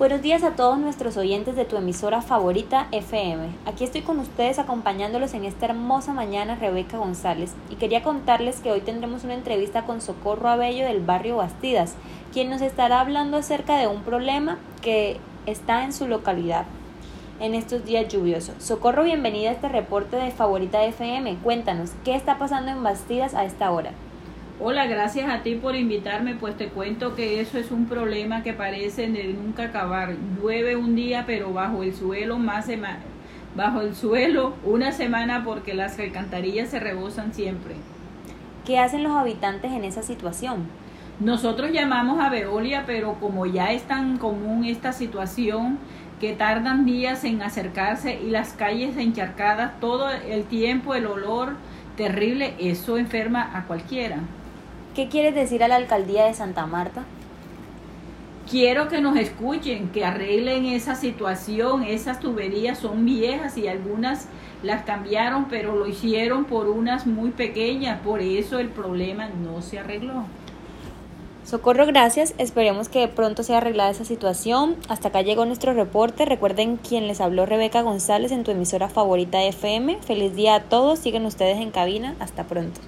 Buenos días a todos nuestros oyentes de tu emisora favorita FM. Aquí estoy con ustedes acompañándolos en esta hermosa mañana Rebeca González y quería contarles que hoy tendremos una entrevista con Socorro Abello del barrio Bastidas, quien nos estará hablando acerca de un problema que está en su localidad en estos días lluviosos. Socorro, bienvenida a este reporte de Favorita FM. Cuéntanos, ¿qué está pasando en Bastidas a esta hora? Hola, gracias a ti por invitarme, pues te cuento que eso es un problema que parece de nunca acabar. Llueve un día, pero bajo el suelo más bajo el suelo una semana porque las alcantarillas se rebosan siempre. ¿Qué hacen los habitantes en esa situación? Nosotros llamamos a Veolia, pero como ya es tan común esta situación que tardan días en acercarse y las calles encharcadas todo el tiempo, el olor terrible, eso enferma a cualquiera. ¿Qué quieres decir a la alcaldía de Santa Marta? Quiero que nos escuchen, que arreglen esa situación. Esas tuberías son viejas y algunas las cambiaron, pero lo hicieron por unas muy pequeñas. Por eso el problema no se arregló. Socorro, gracias. Esperemos que pronto sea arreglada esa situación. Hasta acá llegó nuestro reporte. Recuerden quien les habló Rebeca González en tu emisora favorita FM. Feliz día a todos. Siguen ustedes en cabina. Hasta pronto.